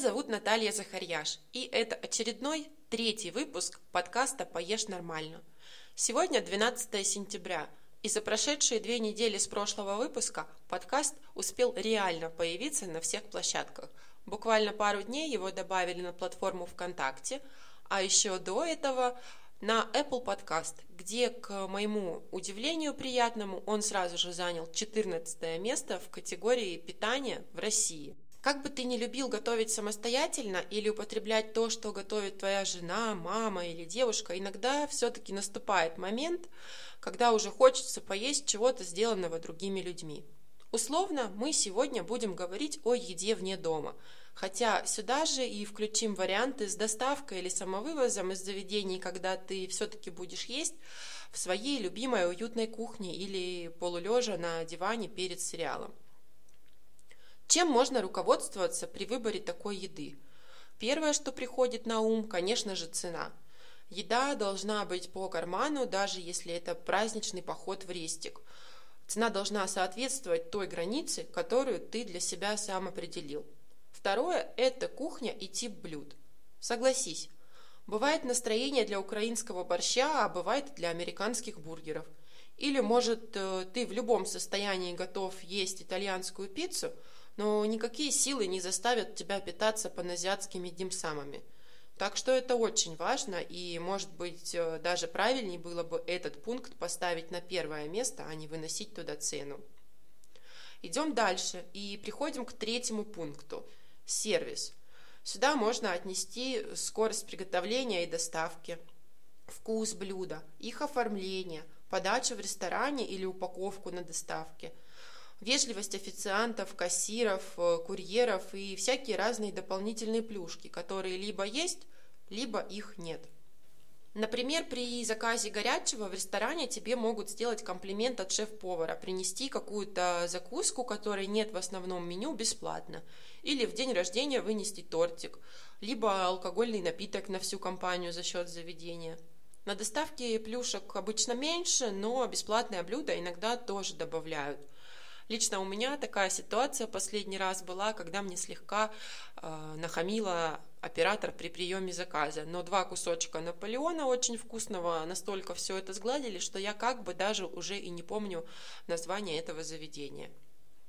Зовут Наталья Захарьяш, и это очередной третий выпуск подкаста «Поешь нормально». Сегодня 12 сентября, и за прошедшие две недели с прошлого выпуска подкаст успел реально появиться на всех площадках. Буквально пару дней его добавили на платформу ВКонтакте, а еще до этого на Apple Podcast, где, к моему удивлению приятному, он сразу же занял 14 место в категории питания в России. Как бы ты ни любил готовить самостоятельно или употреблять то, что готовит твоя жена, мама или девушка, иногда все-таки наступает момент, когда уже хочется поесть чего-то сделанного другими людьми. Условно, мы сегодня будем говорить о еде вне дома, хотя сюда же и включим варианты с доставкой или самовывозом из заведений, когда ты все-таки будешь есть в своей любимой уютной кухне или полулежа на диване перед сериалом. Чем можно руководствоваться при выборе такой еды? Первое, что приходит на ум, конечно же, цена. Еда должна быть по карману, даже если это праздничный поход в рестик. Цена должна соответствовать той границе, которую ты для себя сам определил. Второе – это кухня и тип блюд. Согласись, бывает настроение для украинского борща, а бывает для американских бургеров. Или, может, э, ты в любом состоянии готов есть итальянскую пиццу – но никакие силы не заставят тебя питаться паназиатскими димсамами. Так что это очень важно, и, может быть, э, даже правильнее было бы этот пункт поставить на первое место, а не выносить туда цену. Идем дальше и приходим к третьему пункту – сервис. Сюда можно отнести скорость приготовления и доставки, вкус блюда, их оформление, подачу в ресторане или упаковку на доставке – вежливость официантов, кассиров, э, курьеров и всякие разные дополнительные плюшки, которые либо есть, либо их нет. Например, при заказе горячего в ресторане тебе могут сделать комплимент от шеф-повара, принести какую-то закуску, которой нет в основном меню, бесплатно. Или в день рождения вынести тортик, либо алкогольный напиток на всю компанию за счет заведения. На доставке плюшек обычно меньше, но бесплатное блюдо иногда тоже добавляют – Лично у меня такая ситуация последний раз была, когда мне слегка э, нахамила оператор при приеме заказа. Но два кусочка Наполеона очень вкусного настолько все это сгладили, что я как бы даже уже и не помню название этого заведения.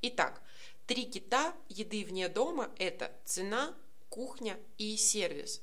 Итак, три кита еды вне дома – это цена, кухня и сервис.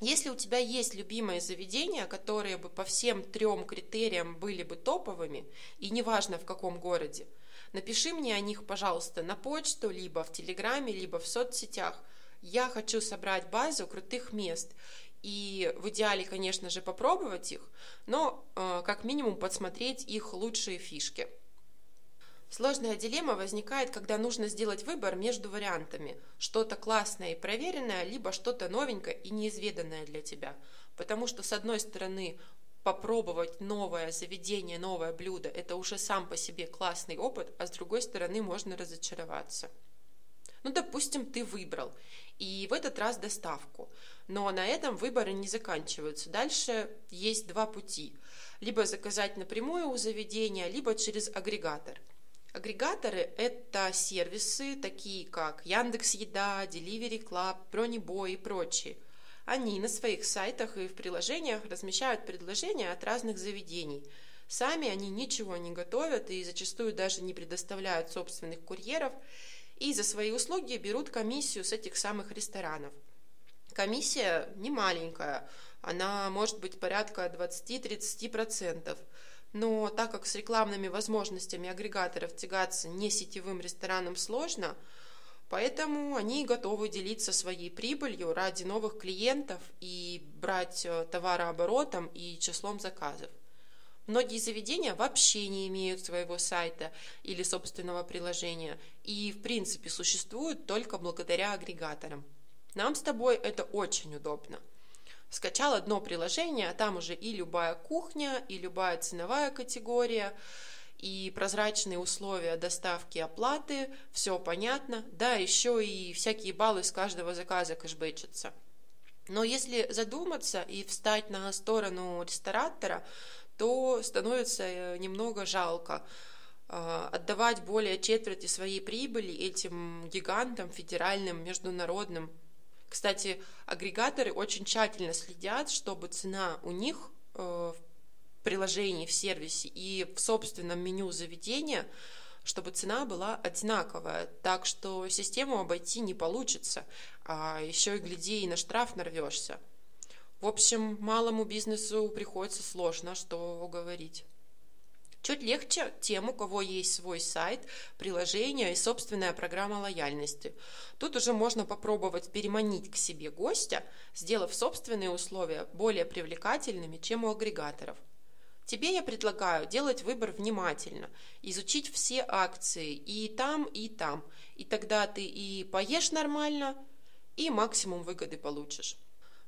Если у тебя есть любимые заведения, которые бы по всем трем критериям были бы топовыми, и неважно в каком городе – Напиши мне о них, пожалуйста, на почту, либо в Телеграме, либо в соцсетях. Я хочу собрать базу крутых мест. И в идеале, конечно же, попробовать их, но э, как минимум подсмотреть их лучшие фишки. Сложная дилемма возникает, когда нужно сделать выбор между вариантами. Что-то классное и проверенное, либо что-то новенькое и неизведанное для тебя. Потому что, с одной стороны, попробовать новое заведение, новое блюдо, это уже сам по себе классный опыт, а с другой стороны можно разочароваться. Ну, допустим, ты выбрал, и в этот раз доставку. Но на этом выборы не заканчиваются. Дальше есть два пути. Либо заказать напрямую у заведения, либо через агрегатор. Агрегаторы – это сервисы, такие как Яндекс Еда, Delivery Club, Бронебой и прочие – они на своих сайтах и в приложениях размещают предложения от разных заведений. Сами они ничего не готовят и зачастую даже не предоставляют собственных курьеров, и за свои услуги берут комиссию с этих самых ресторанов. Комиссия не маленькая, она может быть порядка 20-30%. Но так как с рекламными возможностями агрегаторов тягаться не сетевым ресторанам сложно – Поэтому они готовы делиться своей прибылью ради новых клиентов и брать э, товарооборотом и числом заказов. Многие заведения вообще не имеют своего сайта или собственного приложения и, в принципе, существуют только благодаря агрегаторам. Нам с тобой это очень удобно. Скачал одно приложение, а там уже и любая кухня, и любая ценовая категория – и прозрачные условия доставки оплаты, все понятно, да, еще и всякие баллы с каждого заказа кэшбэчатся. Но если задуматься и встать на сторону ресторатора, то становится э, немного жалко. а, отдавать более четверти своей прибыли этим гигантам федеральным, международным. Кстати, агрегаторы очень тщательно следят, чтобы цена у них э, в приложении, в сервисе и в собственном меню заведения, чтобы цена была одинаковая. Так что систему обойти не получится, а еще и гляди, и на штраф нарвешься. В общем, малому бизнесу приходится сложно, что говорить. Чуть легче тем, у кого есть свой сайт, приложение и собственная программа лояльности. Тут уже можно попробовать переманить к себе гостя, сделав собственные условия более привлекательными, чем у агрегаторов. Тебе я предлагаю делать выбор внимательно, изучить все акции и там, и там, и тогда ты и поешь нормально, и максимум выгоды получишь.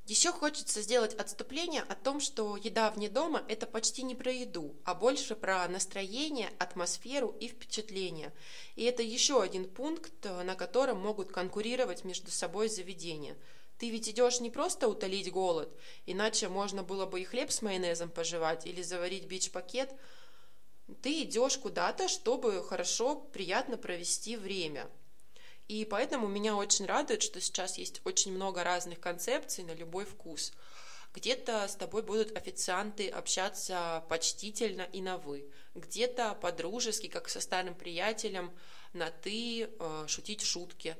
Еще хочется сделать отступление о том, что еда вне дома – это почти не про еду, а больше про настроение, атмосферу и впечатление. И это еще один пункт, на котором могут конкурировать между собой заведения. Ты ведь идешь не просто утолить голод, иначе можно было бы и хлеб с майонезом пожевать или заварить бич-пакет. Ты идешь куда-то, чтобы хорошо, приятно провести время – и поэтому меня очень радует, что сейчас есть очень много разных концепций на любой вкус. Где-то с тобой будут официанты общаться почтительно и на «вы», где-то по-дружески, как со старым приятелем, на «ты», э, шутить шутки.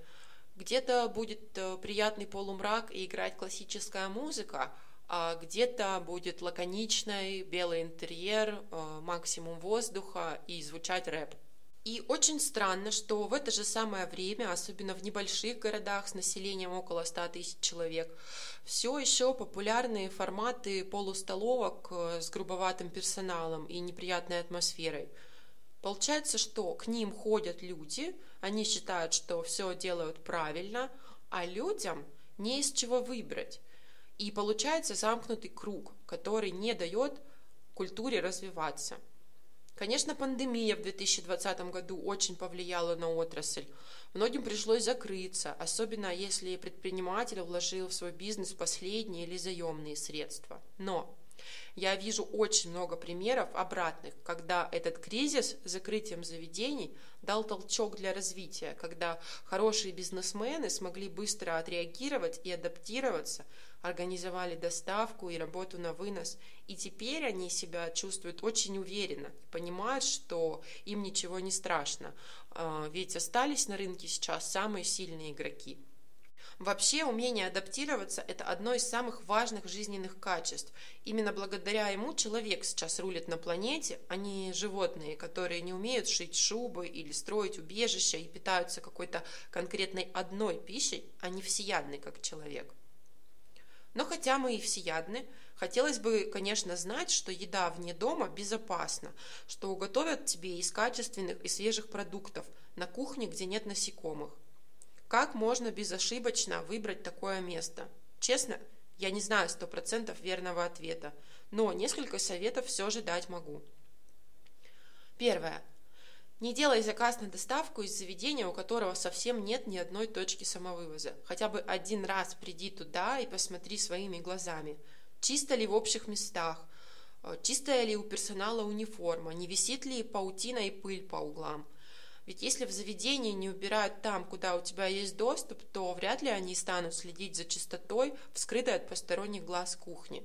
Где-то будет э, приятный полумрак и играть классическая музыка, а где-то будет лаконичный белый интерьер, э, максимум воздуха и звучать рэп. И очень странно, что в это же самое время, особенно в небольших городах с населением около 100 тысяч человек, все еще популярные форматы полустоловок э, с грубоватым персоналом и неприятной атмосферой. Получается, что к ним ходят люди, они считают, что все делают правильно, а людям не из чего выбрать. И получается замкнутый круг, который не дает культуре развиваться. Конечно, пандемия в 2020 году очень повлияла на отрасль. Многим пришлось закрыться, особенно если предприниматель вложил в свой бизнес последние или заемные средства. Но я вижу очень много примеров обратных, когда этот кризис с закрытием заведений дал толчок для развития, когда хорошие бизнесмены смогли быстро отреагировать и адаптироваться, организовали доставку и работу на вынос, и теперь они себя чувствуют очень уверенно, понимают, что им ничего не страшно, а, ведь остались на рынке сейчас самые сильные игроки. Вообще умение адаптироваться – это одно из самых важных жизненных качеств. Именно благодаря ему человек сейчас рулит на планете, а не животные, которые не умеют шить шубы или строить убежища и питаются какой-то конкретной одной пищей, а не всеядный, как человек. Но хотя мы и всеядны, хотелось бы, конечно, знать, что еда вне дома безопасна, что готовят тебе из качественных и свежих продуктов на кухне, где нет насекомых. Как можно безошибочно выбрать такое место? Честно, я не знаю сто процентов верного ответа, но несколько советов все же дать могу. Первое. Не делай заказ на доставку из заведения, у которого совсем нет ни одной точки самовывоза. Хотя бы один раз приди туда и посмотри своими глазами. Чисто ли в общих местах, э, чистая ли у персонала униформа, не висит ли паутина и пыль по углам. Ведь если в заведении не убирают там, куда у тебя есть доступ, то вряд ли они станут следить за чистотой в скрытой от посторонних глаз кухни.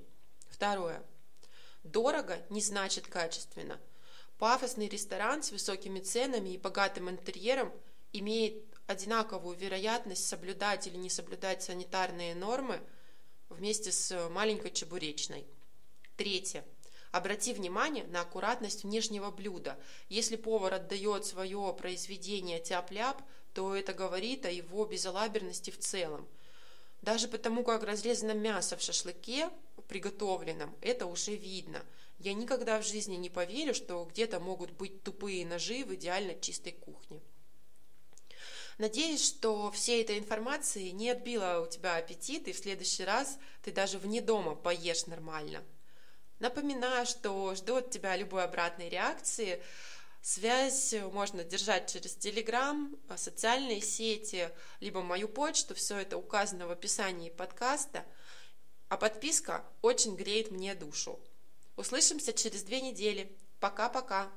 Второе. Дорого не значит качественно – Пафосный ресторан с высокими ценами и богатым интерьером имеет одинаковую вероятность соблюдать или не соблюдать санитарные нормы вместе с маленькой чебуречной. Третье. Обрати внимание на аккуратность внешнего блюда. Если повар отдает свое произведение тяп-ляп, то это говорит о его безалаберности в целом. Даже потому, как разрезано мясо в шашлыке, приготовленном, это уже видно – я никогда в жизни не поверю, что где-то могут быть тупые ножи в идеально чистой кухне. Надеюсь, что всей этой информации не отбила у тебя аппетит, и в следующий раз ты даже вне дома поешь нормально. Напоминаю, что жду от тебя любой обратной реакции. Связь можно держать через Телеграм, социальные сети, либо мою почту. Все это указано в описании подкаста. А подписка очень греет мне душу. Услышимся через две недели. Пока-пока.